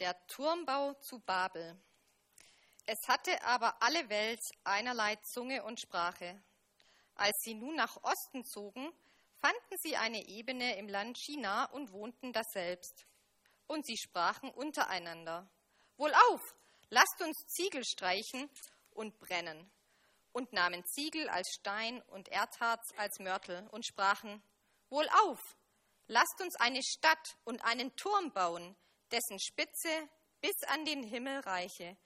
Der Turmbau zu Babel. Es hatte aber alle Welt einerlei Zunge und Sprache. Als sie nun nach Osten zogen, fanden sie eine Ebene im Land China und wohnten daselbst. Und sie sprachen untereinander: Wohlauf, lasst uns Ziegel streichen und brennen. Und nahmen Ziegel als Stein und Erdharz als Mörtel und sprachen: Wohlauf, lasst uns eine Stadt und einen Turm bauen, dessen Spitze bis an den Himmel reiche,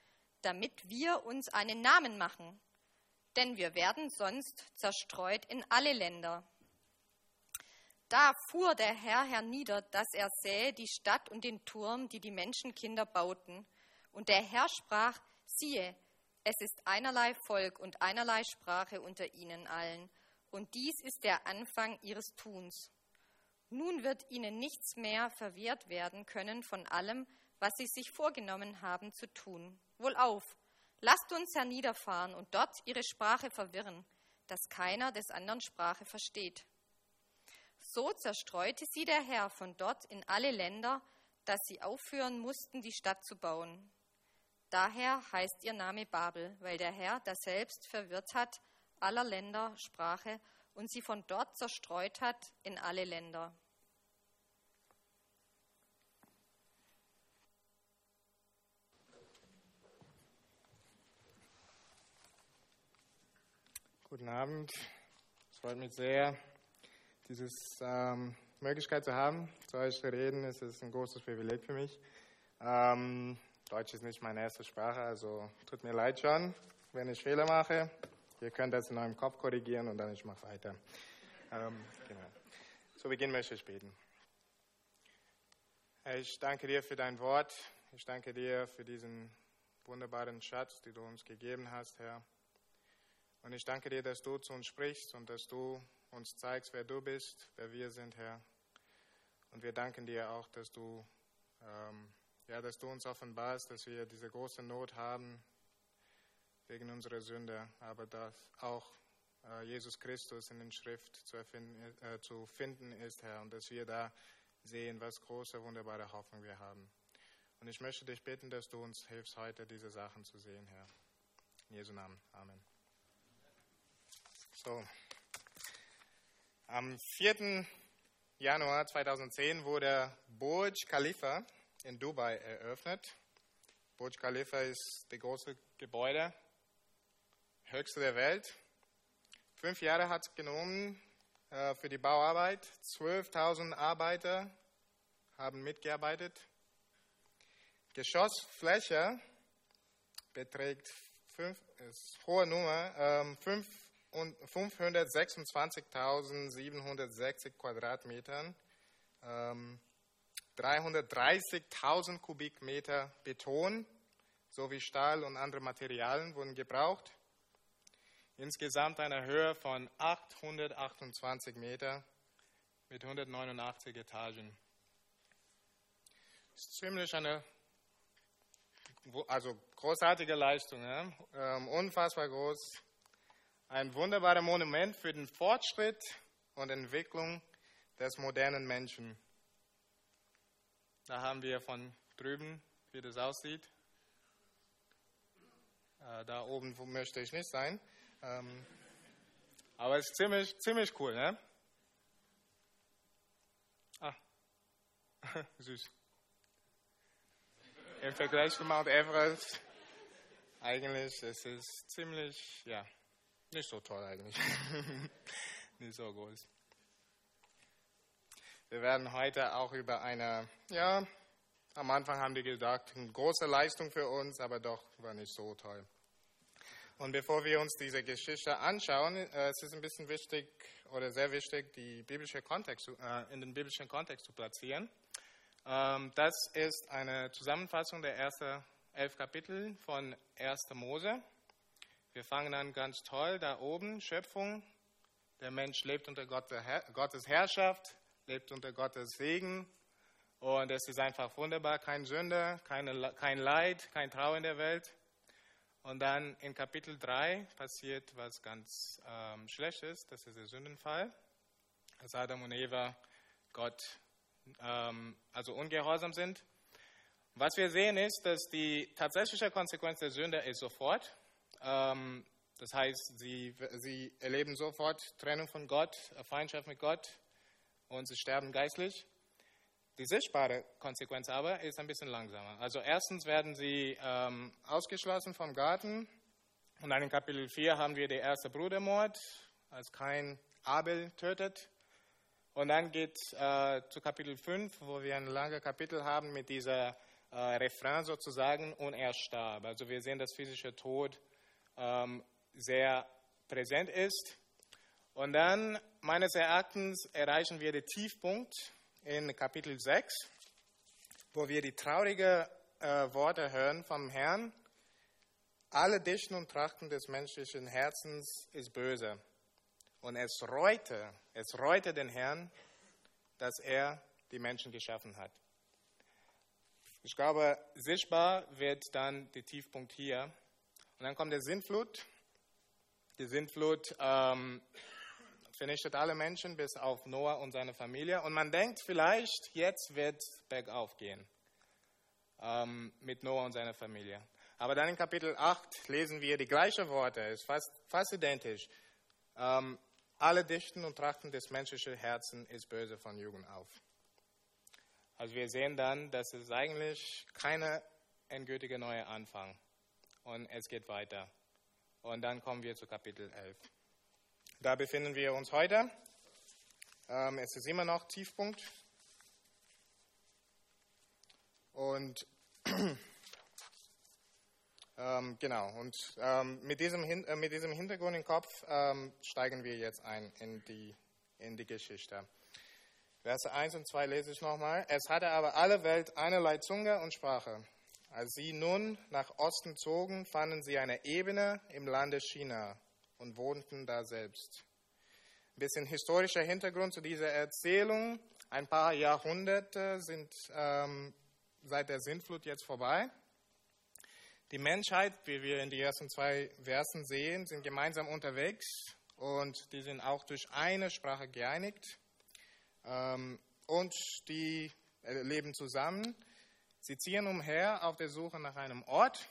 damit wir uns einen Namen machen. Denn wir werden sonst zerstreut in alle Länder. Da fuhr der Herr hernieder, dass er sähe die Stadt und den Turm, die die Menschenkinder bauten. Und der Herr sprach, siehe, es ist einerlei Volk und einerlei Sprache unter ihnen allen, und dies ist der Anfang ihres Tuns. Nun wird ihnen nichts mehr verwehrt werden können von allem, was sie sich vorgenommen haben zu tun. Wohlauf, lasst uns herniederfahren und dort ihre Sprache verwirren, dass keiner des anderen Sprache versteht. So zerstreute sie der Herr von dort in alle Länder, dass sie aufhören mussten, die Stadt zu bauen. Daher heißt ihr Name Babel, weil der Herr daselbst verwirrt hat aller Länder Sprache und sie von dort zerstreut hat in alle Länder. Guten Abend. Es freut mich sehr, diese ähm, Möglichkeit zu haben, zu euch zu reden. Es ist ein großes Privileg für mich. Ähm, Deutsch ist nicht meine erste Sprache, also tut mir leid schon, wenn ich Fehler mache. Ihr könnt das in eurem Kopf korrigieren und dann ich mache weiter. Ähm, genau. Zu Beginn möchte ich beten. Ich danke dir für dein Wort. Ich danke dir für diesen wunderbaren Schatz, den du uns gegeben hast, Herr. Und ich danke dir, dass du zu uns sprichst und dass du uns zeigst, wer du bist, wer wir sind, Herr. Und wir danken dir auch, dass du, ähm, ja, dass du uns offenbarst, dass wir diese große Not haben wegen unserer Sünde, aber dass auch äh, Jesus Christus in den Schrift zu, erfinden, äh, zu finden ist, Herr, und dass wir da sehen, was große, wunderbare Hoffnung wir haben. Und ich möchte dich bitten, dass du uns hilfst, heute diese Sachen zu sehen, Herr. In Jesu Namen. Amen. So. Am 4. Januar 2010 wurde Burj Khalifa in Dubai eröffnet. Burj Khalifa ist das große Gebäude, höchste der Welt. Fünf Jahre hat es genommen äh, für die Bauarbeit. 12.000 Arbeiter haben mitgearbeitet. Geschossfläche beträgt fünf, ist hohe Nummer, ähm, 526.760 Quadratmetern, ähm, 330.000 Kubikmeter Beton sowie Stahl und andere Materialien wurden gebraucht. Insgesamt eine Höhe von 828 Meter mit 189 Etagen. Das ist ziemlich eine also großartige Leistung, ja? ähm, unfassbar groß. Ein wunderbares Monument für den Fortschritt und Entwicklung des modernen Menschen. Da haben wir von drüben, wie das aussieht. Äh, da oben möchte ich nicht sein. Ähm, aber es ist ziemlich, ziemlich cool, ne? Ah, süß. Im Vergleich zu Mount Everest, eigentlich, es ist ziemlich, ja, nicht so toll eigentlich. Nicht so groß. Wir werden heute auch über eine, ja, am Anfang haben die gesagt, eine große Leistung für uns, aber doch war nicht so toll. Und bevor wir uns diese Geschichte anschauen, äh, es ist ein bisschen wichtig oder sehr wichtig, die biblische Kontext, äh, in den biblischen Kontext zu platzieren. Ähm, das ist eine Zusammenfassung der ersten elf Kapitel von 1. Mose. Wir fangen an ganz toll, da oben, Schöpfung. Der Mensch lebt unter Gottes Herrschaft, lebt unter Gottes Segen. Und es ist einfach wunderbar, kein Sünde, keine, kein Leid, kein Trauer in der Welt. Und dann in Kapitel 3 passiert was ganz ähm, Schlechtes, das ist der Sündenfall. Als Adam und Eva Gott ähm, also ungehorsam sind. Was wir sehen ist, dass die tatsächliche Konsequenz der Sünde ist sofort. Ähm, das heißt, sie, sie erleben sofort Trennung von Gott, Feindschaft mit Gott und sie sterben geistlich. Die sichtbare Konsequenz aber ist ein bisschen langsamer. Also erstens werden sie ähm, ausgeschlossen vom Garten und dann in Kapitel 4 haben wir den ersten Brudermord, als kein Abel tötet. Und dann geht äh, zu Kapitel 5, wo wir ein langes Kapitel haben mit dieser äh, Refrain sozusagen, und er starb. Also wir sehen, dass physischer Tod ähm, sehr präsent ist. Und dann, meines Erachtens, erreichen wir den Tiefpunkt in Kapitel 6, wo wir die traurigen äh, Worte hören vom Herrn. Alle Dichten und Trachten des menschlichen Herzens ist böse. Und es reute, es reute den Herrn, dass er die Menschen geschaffen hat. Ich glaube, sichtbar wird dann der Tiefpunkt hier. Und dann kommt der Sintflut. Die Sintflut ähm, vernichtet alle Menschen bis auf Noah und seine Familie. Und man denkt vielleicht, jetzt wird es bergauf gehen ähm, mit Noah und seiner Familie. Aber dann in Kapitel 8 lesen wir die gleichen Worte, ist fast, fast identisch. Ähm, alle Dichten und Trachten des menschlichen Herzens ist böse von Jugend auf. Also wir sehen dann, dass es eigentlich keine endgültige neue Anfang und es geht weiter. Und dann kommen wir zu Kapitel 11. Da befinden wir uns heute. Ähm, es ist immer noch Tiefpunkt. Und ähm, genau, und ähm, mit, diesem, äh, mit diesem Hintergrund im Kopf ähm, steigen wir jetzt ein in die, in die Geschichte. Verse 1 und 2 lese ich nochmal. Es hatte aber alle Welt einerlei Zunge und Sprache. Als sie nun nach Osten zogen, fanden sie eine Ebene im Lande China und wohnten da selbst. Ein bisschen historischer Hintergrund zu dieser Erzählung. Ein paar Jahrhunderte sind ähm, seit der Sintflut jetzt vorbei. Die Menschheit, wie wir in den ersten zwei Versen sehen, sind gemeinsam unterwegs und die sind auch durch eine Sprache geeinigt ähm, und die äh, leben zusammen. Sie ziehen umher auf der Suche nach einem Ort,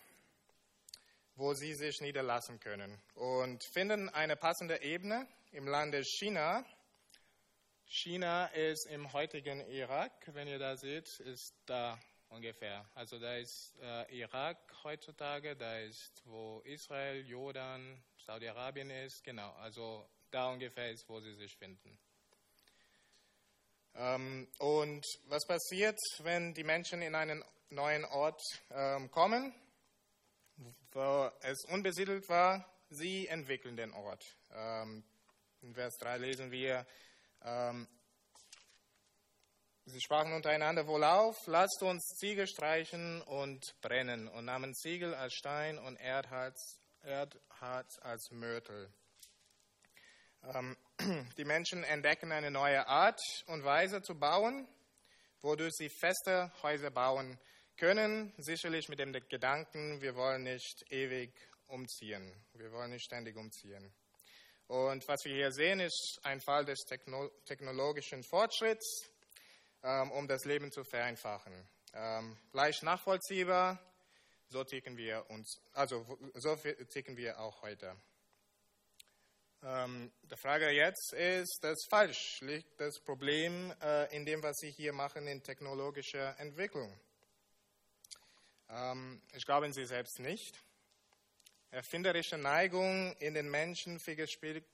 wo sie sich niederlassen können und finden eine passende Ebene im Lande China. China ist im heutigen Irak, wenn ihr da seht, ist da ungefähr. Also da ist äh, Irak heutzutage, da ist, wo Israel, Jordan, Saudi-Arabien ist, genau. Also da ungefähr ist, wo sie sich finden. Ähm, und was passiert, wenn die Menschen in einen neuen Ort ähm, kommen? wo es unbesiedelt war, sie entwickeln den Ort. Ähm, in Vers 3 lesen wir, sie sprachen untereinander wohl auf, lasst uns Ziegel streichen und brennen und nahmen Ziegel als Stein und Erdharz, Erdharz als Mörtel. Ähm, die Menschen entdecken eine neue Art und Weise zu bauen, wodurch sie feste Häuser bauen können, sicherlich mit dem Gedanken, wir wollen nicht ewig umziehen, wir wollen nicht ständig umziehen. Und was wir hier sehen, ist ein Fall des Techno technologischen Fortschritts, ähm, um das Leben zu vereinfachen. Ähm, leicht nachvollziehbar, so ticken wir uns, also so ticken wir auch heute. Ähm, die Frage jetzt ist, das falsch liegt das Problem äh, in dem, was Sie hier machen in technologischer Entwicklung. Ähm, ich glaube sie selbst nicht. Erfinderische Neigung in den Menschen widerspiegelt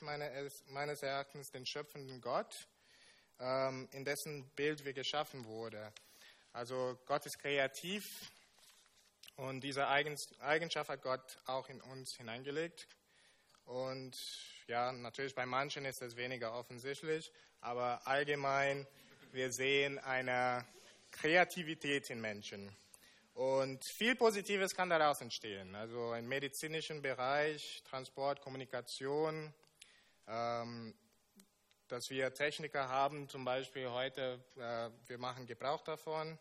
meines Erachtens den schöpfenden Gott, ähm, in dessen Bild wir geschaffen wurden. Also Gott ist kreativ und diese Eigenschaft hat Gott auch in uns hineingelegt. Und ja, natürlich bei manchen ist es weniger offensichtlich, aber allgemein, wir sehen eine Kreativität in Menschen. Und viel Positives kann daraus entstehen. Also im medizinischen Bereich, Transport, Kommunikation, ähm, dass wir Techniker haben, zum Beispiel heute, äh, wir machen Gebrauch davon.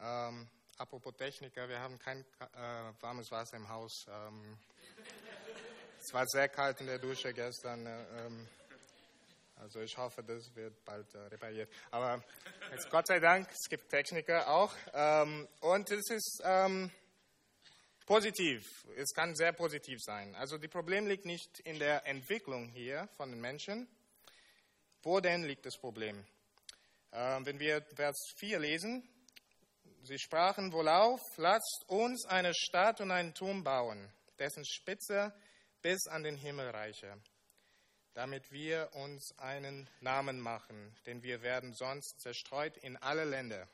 Ähm, apropos Techniker, wir haben kein äh, warmes Wasser im Haus. Ähm, es war sehr kalt in der Dusche gestern. Äh, ähm, Also ich hoffe, das wird bald äh, repariert. Aber jetzt, Gott sei Dank, es gibt Techniker auch. Ähm, und es ist ähm, positiv. Es kann sehr positiv sein. Also das Problem liegt nicht in der Entwicklung hier von den Menschen. Wo denn liegt das Problem? Ähm, wenn wir Vers 4 lesen, sie sprachen wohl auf, lasst uns eine Stadt und einen Turm bauen, dessen Spitze bis an den Himmel reiche damit wir uns einen Namen machen, denn wir werden sonst zerstreut in alle Länder.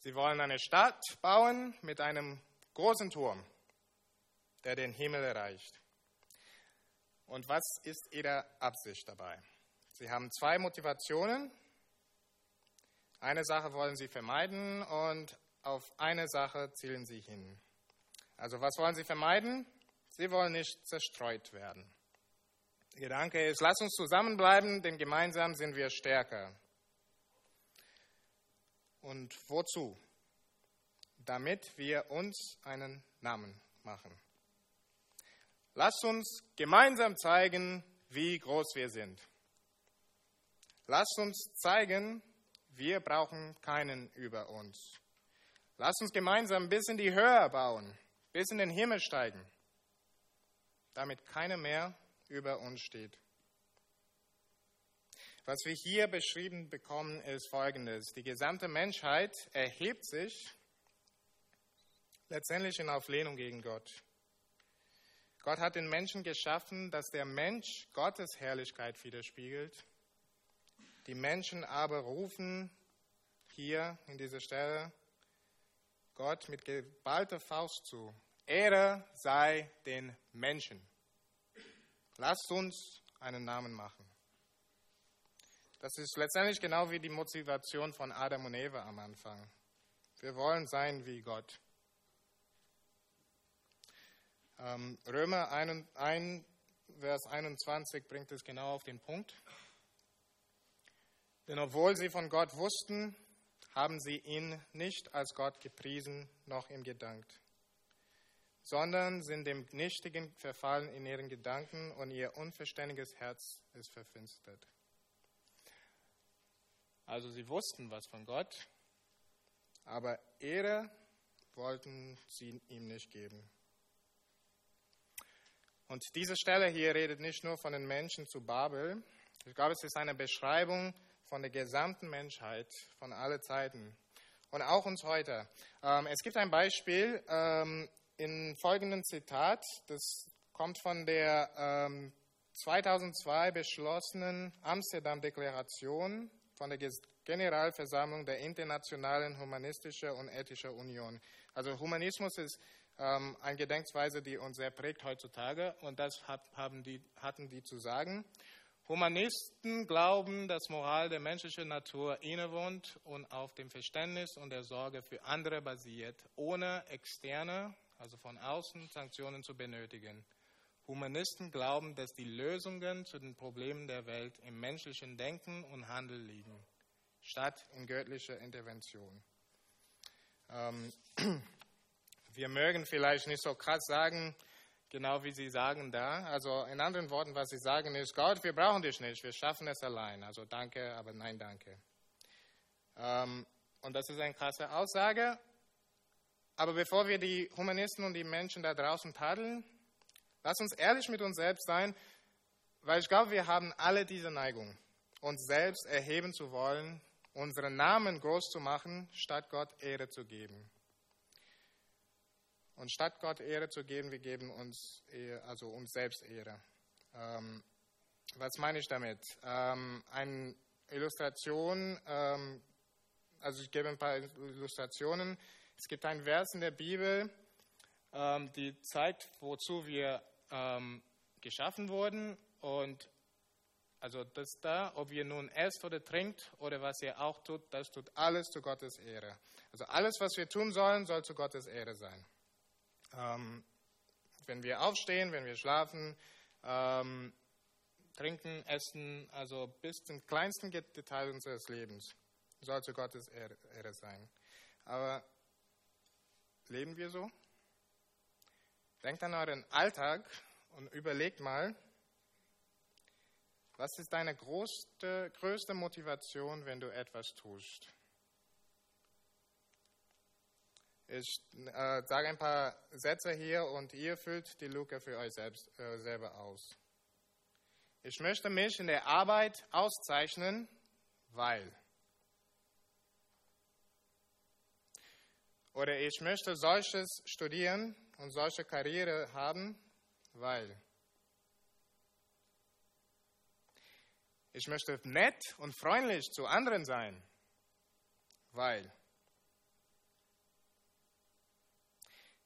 Sie wollen eine Stadt bauen mit einem großen Turm, der den Himmel erreicht. Und was ist ihre Absicht dabei? Sie haben zwei Motivationen. Eine Sache wollen sie vermeiden und auf eine Sache zielen sie hin. Also was wollen sie vermeiden? Sie wollen nicht zerstreut werden. Der Gedanke ist, lass uns zusammenbleiben, denn gemeinsam sind wir stärker. Und wozu? Damit wir uns einen Namen machen. Lass uns gemeinsam zeigen, wie groß wir sind. Lass uns zeigen, wir brauchen keinen über uns. Lass uns gemeinsam bis in die Höhe bauen, bis in den Himmel steigen, damit keiner mehr über uns steht. Was wir hier beschrieben bekommen, ist Folgendes. Die gesamte Menschheit erhebt sich letztendlich in Auflehnung gegen Gott. Gott hat den Menschen geschaffen, dass der Mensch Gottes Herrlichkeit widerspiegelt. Die Menschen aber rufen hier in dieser Stelle Gott mit geballter Faust zu. Ehre sei den Menschen. Lasst uns einen Namen machen. Das ist letztendlich genau wie die Motivation von Adam und Eva am Anfang. Wir wollen sein wie Gott. Ähm, Römer 1, 1, Vers 21 bringt es genau auf den Punkt. Denn obwohl sie von Gott wussten, haben sie ihn nicht als Gott gepriesen, noch ihm gedankt sondern sind dem Nichtigen verfallen in ihren Gedanken und ihr unverständiges Herz ist verfinstert. Also sie wussten was von Gott, aber Ehre wollten sie ihm nicht geben. Und diese Stelle hier redet nicht nur von den Menschen zu Babel. Ich glaube, es ist eine Beschreibung von der gesamten Menschheit, von allen Zeiten und auch uns heute. Ähm, es gibt ein Beispiel ähm, in folgendem Zitat, das kommt von der ähm, 2002 beschlossenen Amsterdam-Deklaration von der Generalversammlung der Internationalen Humanistischen und Ethischen Union. Also Humanismus ist ähm, eine Gedenkweise, die uns sehr prägt heutzutage und das haben die, hatten die zu sagen. Humanisten glauben, dass Moral der menschlichen Natur innewohnt und auf dem Verständnis und der Sorge für andere basiert, ohne externe also von außen Sanktionen zu benötigen. Humanisten glauben, dass die Lösungen zu den Problemen der Welt im menschlichen Denken und Handeln liegen, statt in göttlicher Intervention. Ähm, wir mögen vielleicht nicht so krass sagen, genau wie Sie sagen da. Also in anderen Worten, was Sie sagen ist, Gott, wir brauchen dich nicht, wir schaffen es allein. Also danke, aber nein, danke. Ähm, und das ist eine krasse Aussage, aber bevor wir die Humanisten und die Menschen da draußen tadeln, lass uns ehrlich mit uns selbst sein, weil ich glaube, wir haben alle diese Neigung, uns selbst erheben zu wollen, unseren Namen groß zu machen, statt Gott Ehre zu geben. Und statt Gott Ehre zu geben, wir geben uns, also uns selbst Ehre. Ähm, was meine ich damit? Ähm, eine Illustration, ähm, also ich gebe ein paar Illustrationen. Es gibt einen Vers in der Bibel, ähm, die zeigt, wozu wir ähm, geschaffen wurden. Und also das da, ob ihr nun esst oder trinkt oder was ihr auch tut, das tut alles zu Gottes Ehre. Also alles, was wir tun sollen, soll zu Gottes Ehre sein. Ähm, wenn wir aufstehen, wenn wir schlafen, ähm, trinken, essen, also bis zum kleinsten Detail unseres Lebens, soll zu Gottes Ehre, sein. Aber Leben wir so? Denkt an euren Alltag und überlegt mal, Was ist deine größte, größte Motivation, wenn du etwas tust? Ich äh, sage ein paar Sätze hier und ihr füllt die Lücke für euch selbst, äh, selber aus. Ich möchte mich in der Arbeit auszeichnen, weil. Oder ich möchte solches studieren und solche Karriere haben, weil. Ich möchte nett und freundlich zu anderen sein, weil.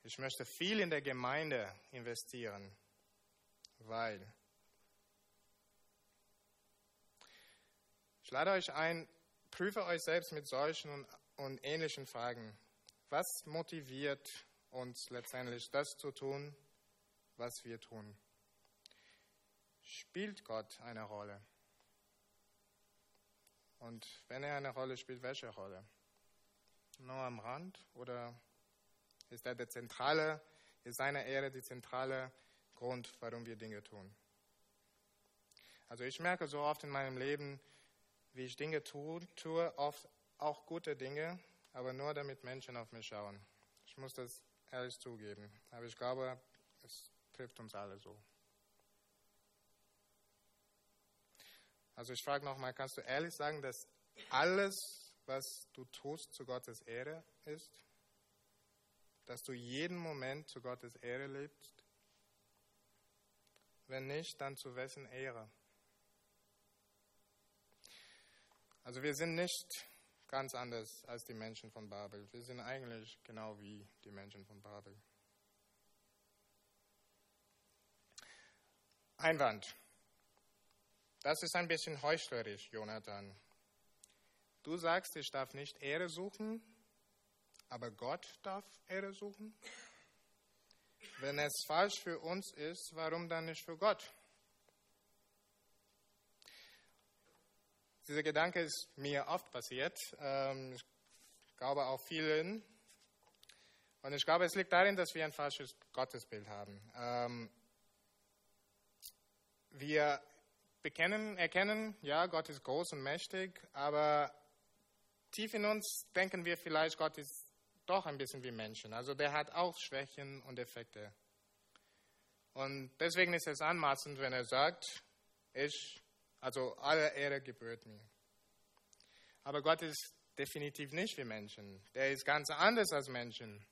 Ich möchte viel in der Gemeinde investieren, weil. Ich lade euch ein, prüfe euch selbst mit solchen und, und ähnlichen Fragen. Was motiviert uns letztendlich, das zu tun, was wir tun? Spielt Gott eine Rolle? Und wenn er eine Rolle spielt, welche Rolle? Nur am Rand oder ist er der zentrale, ist seine Ehre die zentrale Grund, warum wir Dinge tun? Also ich merke so oft in meinem Leben, wie ich Dinge tue, tue oft auch gute Dinge, aber nur damit Menschen auf mich schauen. Ich muss das ehrlich zugeben, aber ich glaube, es trifft uns alle so. Also ich frage nochmal, kannst du ehrlich sagen, dass alles, was du tust, zu Gottes Ehre ist? Dass du jeden Moment zu Gottes Ehre lebst? Wenn nicht, dann zu wessen Ehre? Also wir sind nicht ganz anders als die Menschen von Babel. Wir sind eigentlich genau wie die Menschen von Babel. Einwand. Das ist ein bisschen heuchlerisch, Jonathan. Du sagst, ich darf nicht Ehre suchen, aber Gott darf Ehre suchen? Wenn es falsch für uns ist, warum dann nicht für Gott? Dieser Gedanke ist mir oft passiert. Ähm, ich glaube auch vielen. Und ich glaube, es liegt darin, dass wir ein falsches Gottesbild haben. Ähm, wir bekennen, erkennen, ja, Gott ist groß und mächtig, aber tief in uns denken wir vielleicht, Gott ist doch ein bisschen wie Menschen. Also der hat auch Schwächen und Effekte. Und deswegen ist es anmaßend, wenn er sagt, ich, also alle Ehre gebührt mir. Aber Gott ist definitiv nicht wie Menschen. Der ist ganz anders als Menschen.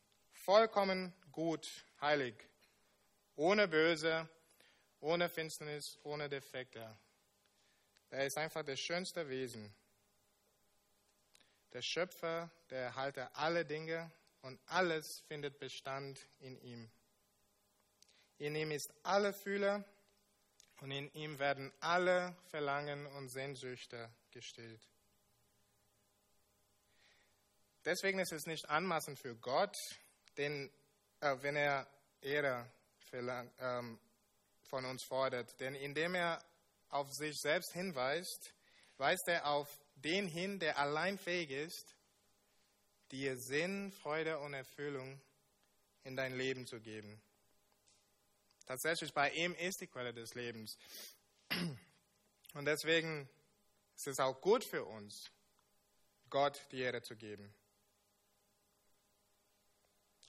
Vollkommen gut, heilig, ohne Böse, ohne Finsternis, ohne Defekte. Er ist einfach das schönste Wesen. Der Schöpfer, der Erhalter aller Dinge und alles findet Bestand in ihm. In ihm ist alle Fühle und in ihm werden alle Verlangen und Sehnsüchte gestillt. Deswegen ist es nicht anmaßend für Gott, denn, äh, wenn er Ehre verlangt, ähm, von uns fordert. Denn indem er auf sich selbst hinweist, weist er auf den hin, der allein fähig ist, dir Sinn, Freude und Erfüllung in dein Leben zu geben. Tatsächlich, bei ihm ist die Quelle des Lebens. Und deswegen ist es auch gut für uns, Gott die Ehre zu geben.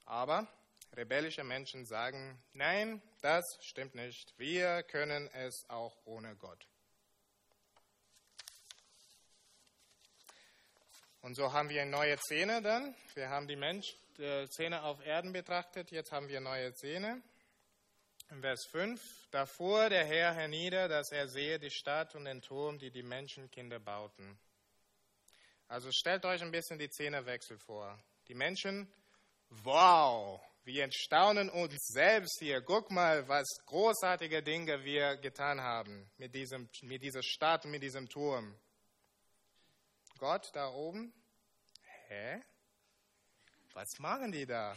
Aber rebellische Menschen sagen, nein, das stimmt nicht. Wir können es auch ohne Gott. Und so haben wir eine neue Szene dann. Wir haben die Mensch, die Szene auf Erden betrachtet. Jetzt haben wir neue Szene. In Vers 5. Da fuhr der Herr hernieder, dass er sehe die Stadt und den Turm, die die Menschenkinder bauten. Also stellt euch ein bisschen die Szenewechsel vor. Die Menschen, wow, wir entstaunen uns selbst hier. Guck mal, was großartige Dinge wir getan haben mit, diesem, mit dieser Stadt, mit diesem Turm. Gott da oben? Hä? Was machen die da?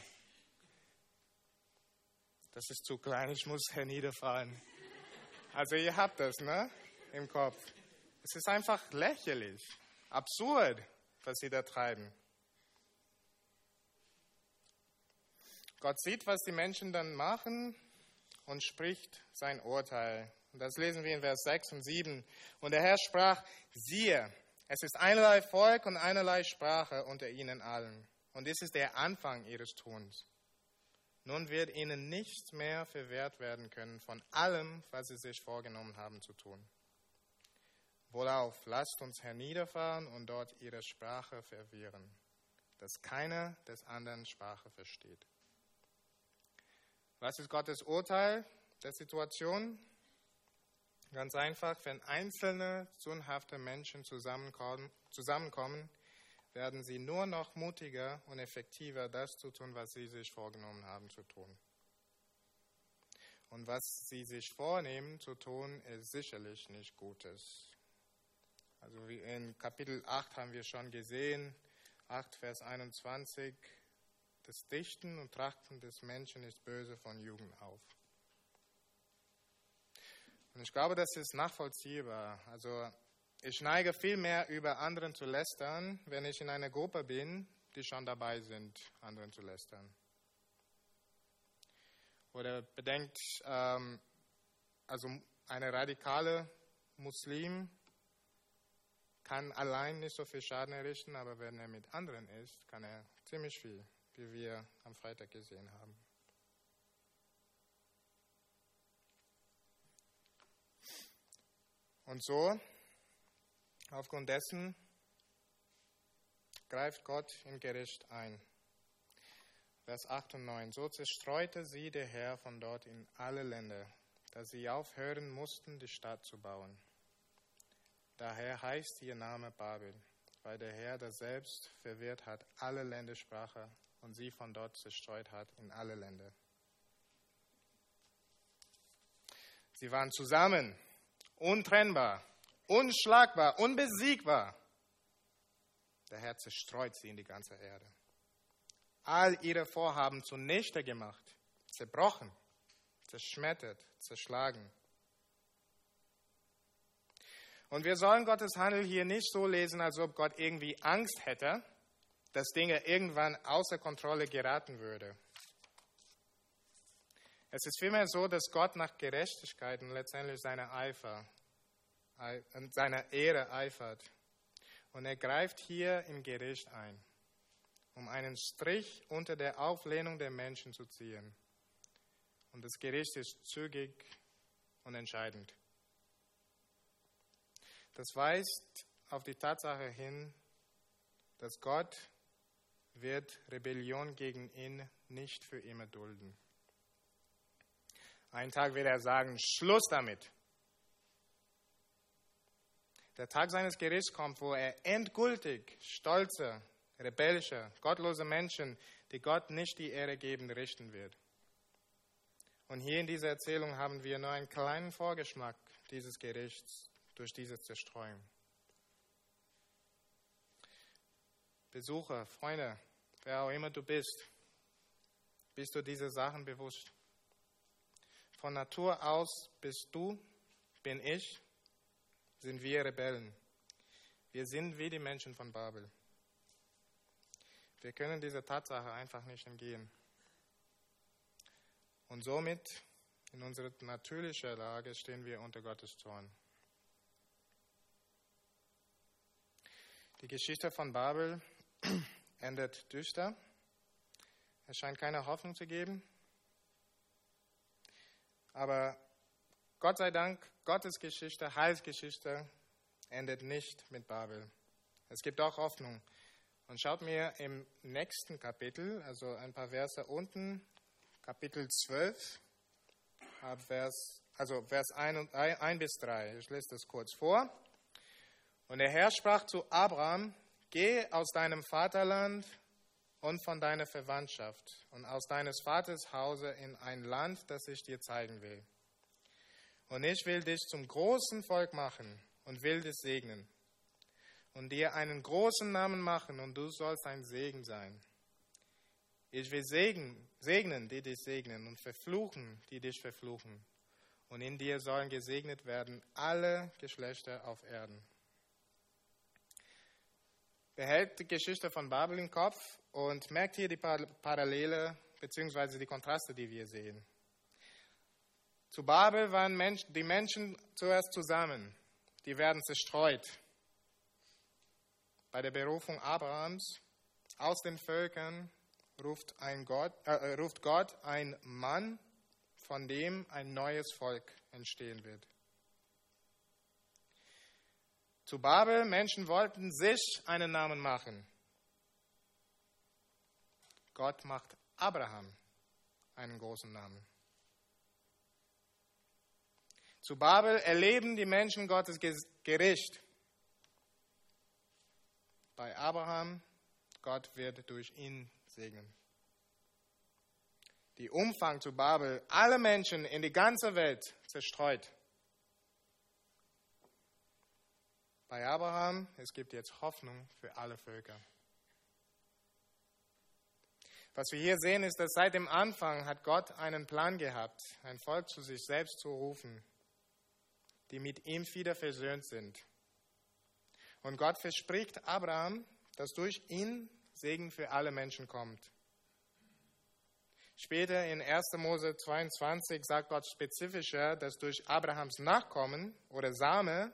Das ist zu klein, ich muss herniederfahren. Also ihr habt das, ne? Im Kopf. Es ist einfach lächerlich, absurd, was sie da treiben. Gott sieht, was die Menschen dann machen und spricht sein Urteil. Und das lesen wir in Vers 6 und 7. Und der Herr sprach, siehe, es ist einerlei Volk und einerlei Sprache unter ihnen allen. Und dies ist der Anfang ihres Tuns. Nun wird ihnen nichts mehr verwehrt werden können von allem, was sie sich vorgenommen haben zu tun. Wohlauf, lasst uns herniederfahren und dort ihre Sprache verwirren, dass keiner des anderen Sprache versteht. Was ist Gottes Urteil der Situation? Ganz einfach, wenn einzelne sündhafte Menschen zusammenkommen, zusammenkommen, werden sie nur noch mutiger und effektiver, das zu tun, was sie sich vorgenommen haben zu tun. Und was sie sich vornehmen zu tun, ist sicherlich nicht Gutes. Also in Kapitel 8 haben wir schon gesehen, 8 Vers 21, das Dichten und Trachten des Menschen ist böse von Jugend auf. Und ich glaube, das ist nachvollziehbar. Also ich neige viel mehr über anderen zu lästern, wenn ich in einer Gruppe bin, die schon dabei sind, anderen zu lästern. Oder bedenkt, ähm, also eine radikale Muslim kann allein nicht so viel Schaden errichten, aber wenn er mit anderen ist, kann er ziemlich viel, wie wir am Freitag gesehen haben. Und so Aufgrund dessen greift Gott im Gericht ein. Vers 8 und 9. So zerstreute sie der Herr von dort in alle Länder, dass sie aufhören mussten, die Stadt zu bauen. Daher heißt ihr Name Babel, weil der Herr das selbst verwirrt hat alle Ländersprache und sie von dort zerstreut hat in alle Länder. Sie waren zusammen, untrennbar, unschlagbar, unbesiegbar. Der Herr zerstreut sie in die ganze Erde. All ihre Vorhaben zunichte gemacht, zerbrochen, zerschmettert, zerschlagen. Und wir sollen Gottes Handel hier nicht so lesen, als ob Gott irgendwie Angst hätte, dass Dinge irgendwann außer Kontrolle geraten würde. Es ist vielmehr so, dass Gott nach Gerechtigkeit und letztendlich seiner Eifer und seiner Ehre eifert. Und er greift hier im Gericht ein, um einen Strich unter der Auflehnung der Menschen zu ziehen. Und das Gericht ist zügig und entscheidend. Das weist auf die Tatsache hin, dass Gott wird Rebellion gegen ihn nicht für immer dulden. Einen Tag wird er sagen, Schluss damit. Der Tag seines Gerichts kommt, wo er endgültig stolze, rebellische, gottlose Menschen, die Gott nicht die Ehre geben, richten wird. Und hier in dieser Erzählung haben wir nur einen kleinen Vorgeschmack dieses Gerichts durch diese Zerstreuung. Besucher, Freunde, wer auch immer du bist, bist du diese Sachen bewusst. Von Natur aus bist du, bin ich sind wir Rebellen. Wir sind wie die Menschen von Babel. Wir können dieser Tatsache einfach nicht entgehen. Und somit, in unserer natürlichen Lage, stehen wir unter Gottes Zorn. Die Geschichte von Babel endet düster. Es scheint keine Hoffnung zu geben. Aber Gott sei Dank, Gottes Geschichte, Heilsgeschichte endet nicht mit Babel. Es gibt auch Hoffnung. Und schaut mir im nächsten Kapitel, also ein paar Verse unten, Kapitel 12, Vers, also Vers 1, 1 bis 3. Ich lese das kurz vor. Und der Herr sprach zu Abraham, geh aus deinem Vaterland und von deiner Verwandtschaft und aus deines Vaters Hause in ein Land, das ich dir zeigen will. Und ich will dich zum großen Volk machen und will dich segnen und dir einen großen Namen machen und du sollst ein Segen sein. Ich will segnen, segnen, die dich segnen und verfluchen, die dich verfluchen. Und in dir sollen gesegnet werden alle Geschlechter auf Erden. Behält die Geschichte von Babel im Kopf und merkt hier die Parallele bzw. die Kontraste, die wir sehen. Zu Babel waren Mensch, die Menschen zuerst zusammen. Die werden zerstreut. Bei der Berufung Abrahams aus den Völkern ruft, Gott, äh, ruft Gott ein Mann, von dem ein neues Volk entstehen wird. Zu Babel, Menschen wollten sich einen Namen machen. Gott macht Abraham einen großen Namen. Zu Babel erleben die Menschen Gottes Gericht. Bei Abraham, Gott wird durch ihn segnen. Die Umfang zu Babel, alle Menschen in die ganze Welt zerstreut. Bei Abraham, es gibt jetzt Hoffnung für alle Völker. Was wir hier sehen, ist, dass seit dem Anfang hat Gott einen Plan gehabt, ein Volk zu sich selbst zu rufen, die mit ihm wieder versöhnt sind. Und Gott verspricht Abraham, dass durch ihn Segen für alle Menschen kommt. Später in 1. Mose 22 sagt Gott spezifischer, dass durch Abrahams Nachkommen oder Same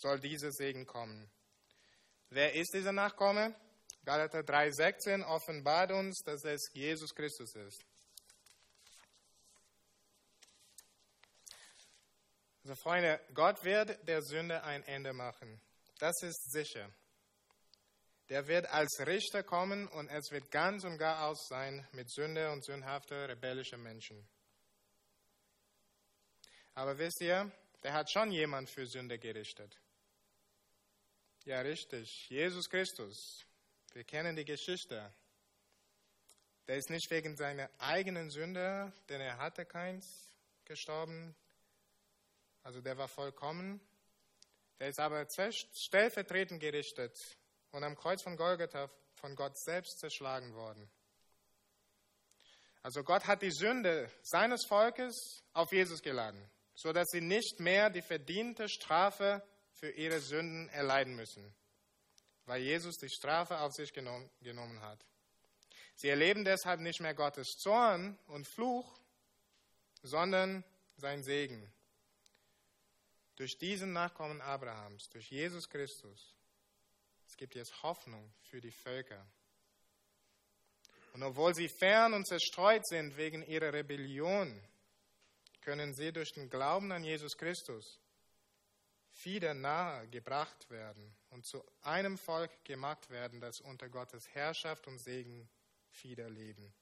soll dieser Segen kommen. Wer ist dieser Nachkomme? Galater 3,16 offenbart uns, dass es Jesus Christus ist. Also Freunde, Gott wird der Sünde ein Ende machen. Das ist sicher. Der wird als Richter kommen und es wird ganz und gar aus sein mit Sünde und sündhafter, rebellischer Menschen. Aber wisst ihr, der hat schon jemand für Sünde gerichtet. Ja, richtig. Jesus Christus. Wir kennen die Geschichte. Der ist nicht wegen seiner eigenen Sünde, denn er hatte keins, gestorben. Also der war vollkommen. Der ist aber stellvertretend gerichtet und am Kreuz von Golgatha von Gott selbst zerschlagen worden. Also Gott hat die Sünde seines Volkes auf Jesus geladen, sodass sie nicht mehr die verdiente Strafe für ihre Sünden erleiden müssen weil Jesus die Strafe auf sich genommen, hat. Sie erleben deshalb nicht mehr Gottes Zorn und Fluch, sondern sein Segen. Durch diesen Nachkommen Abrahams, durch Jesus Christus, es gibt jetzt Hoffnung für die Völker. Und obwohl sie fern und zerstreut sind wegen ihrer Rebellion, können sie durch den Glauben an Jesus Christus wieder nahe gebracht werden und zu einem Volk gemacht werden, das unter Gottes Herrschaft und Segen wieder leben.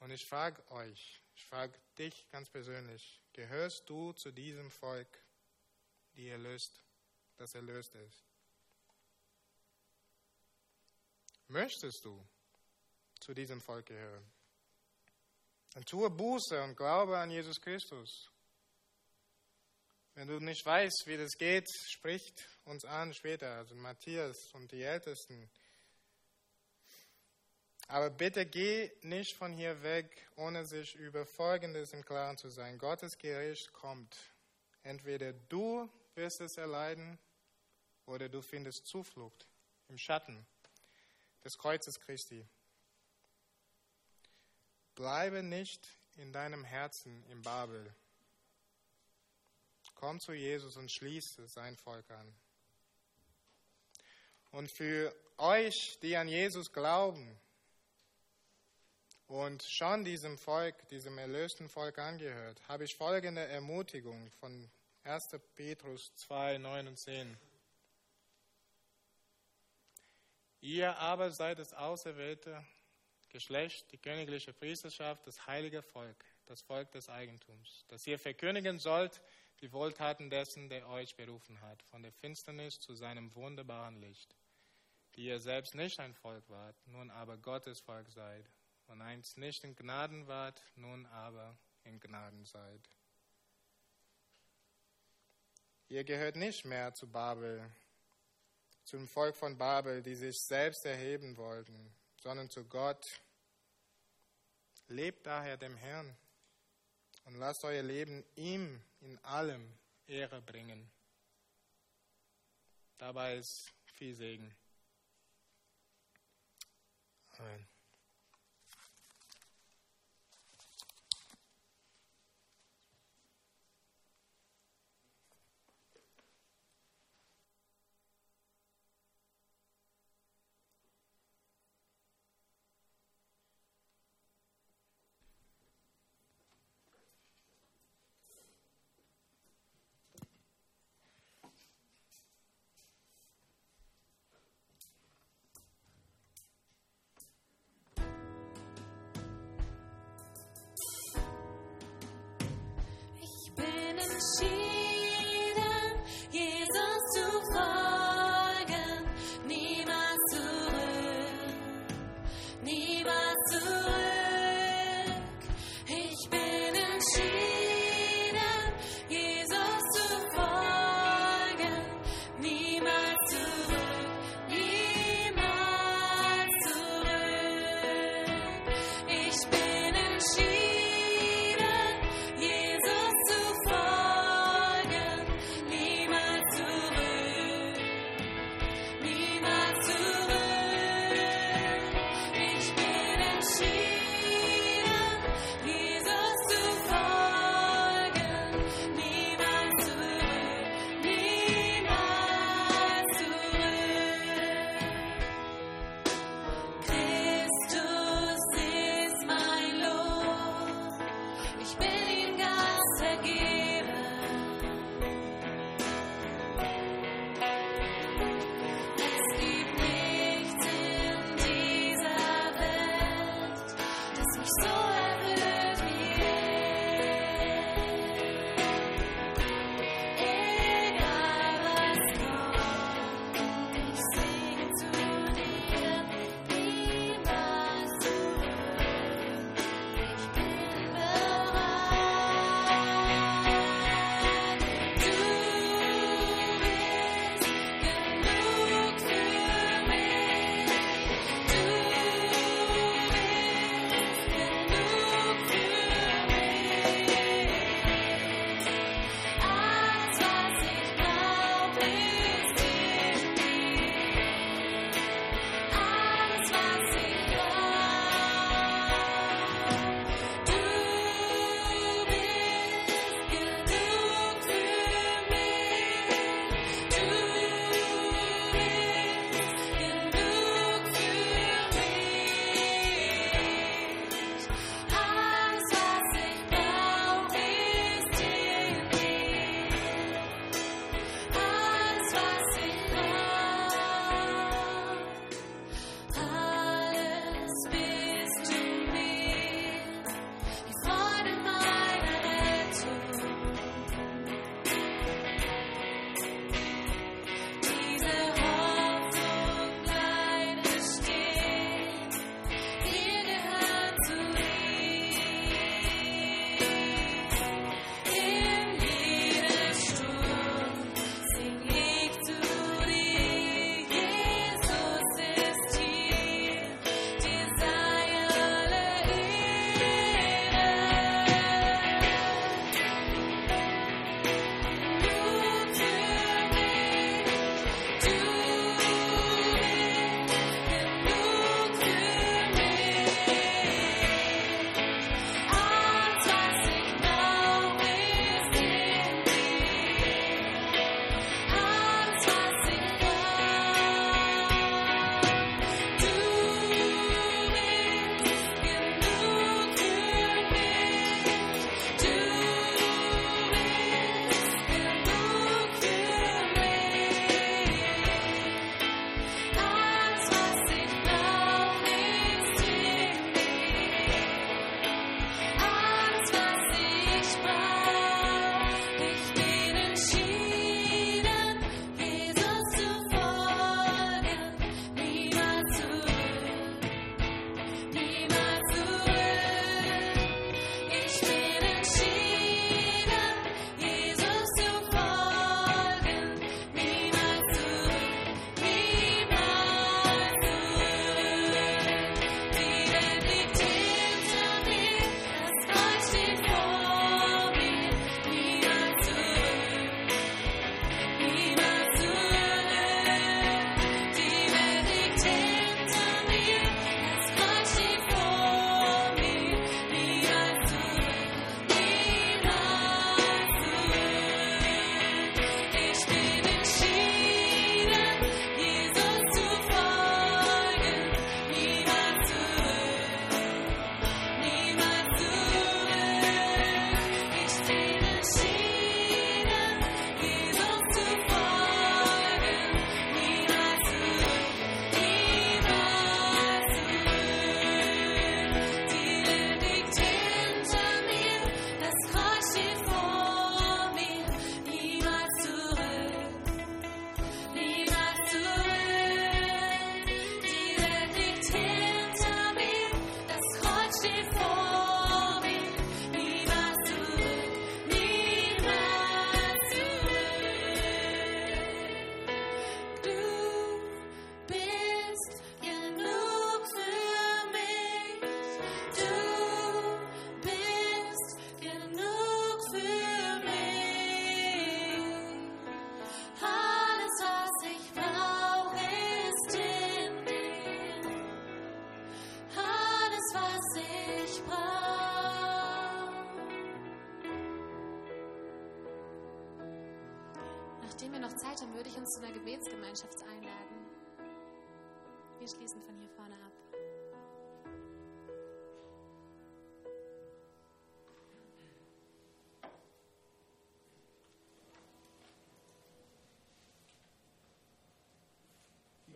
Und ich frage euch, ich frage dich ganz persönlich, gehörst du zu diesem Volk, die erlöst, das erlöst ist? Möchtest du zu diesem Volk gehören? Dann tue Buße und glaube an Jesus Christus wenn du nicht weißt, wie das geht, spricht uns an später, also Matthias und die Ältesten. Aber bitte geh nicht von hier weg, ohne sich über Folgendes im Klaren zu sein. Gottes Gericht kommt. Entweder du wirst es erleiden oder du findest Zuflucht im Schatten des Kreuzes Christi. Bleibe nicht in deinem Herzen im Babel, Komm zu Jesus und schließe sein Volk an. Und für euch, die an Jesus glauben und schon diesem Volk, diesem erlösten Volk angehört, habe ich folgende Ermutigung von 1. Petrus 2, 9 und 10. Ihr aber seid das auserwählte Geschlecht, die königliche Priesterschaft, das heilige Volk, das Volk des Eigentums, das ihr verkündigen sollt, die Wohltaten dessen, der euch berufen hat, von der Finsternis zu seinem wunderbaren Licht, die ihr selbst nicht ein Volk wart, nun aber Gottes Volk seid, und einst nicht in Gnaden wart, nun aber in Gnaden seid. Ihr gehört nicht mehr zu Babel, zum Volk von Babel, die sich selbst erheben wollten, sondern zu Gott. Lebt daher dem Herrn und lasst euer Leben ihm in allem Ehre bringen. Dabei ist viel Segen. Amen. Ich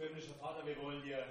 himmlischer Vater, wir wollen dir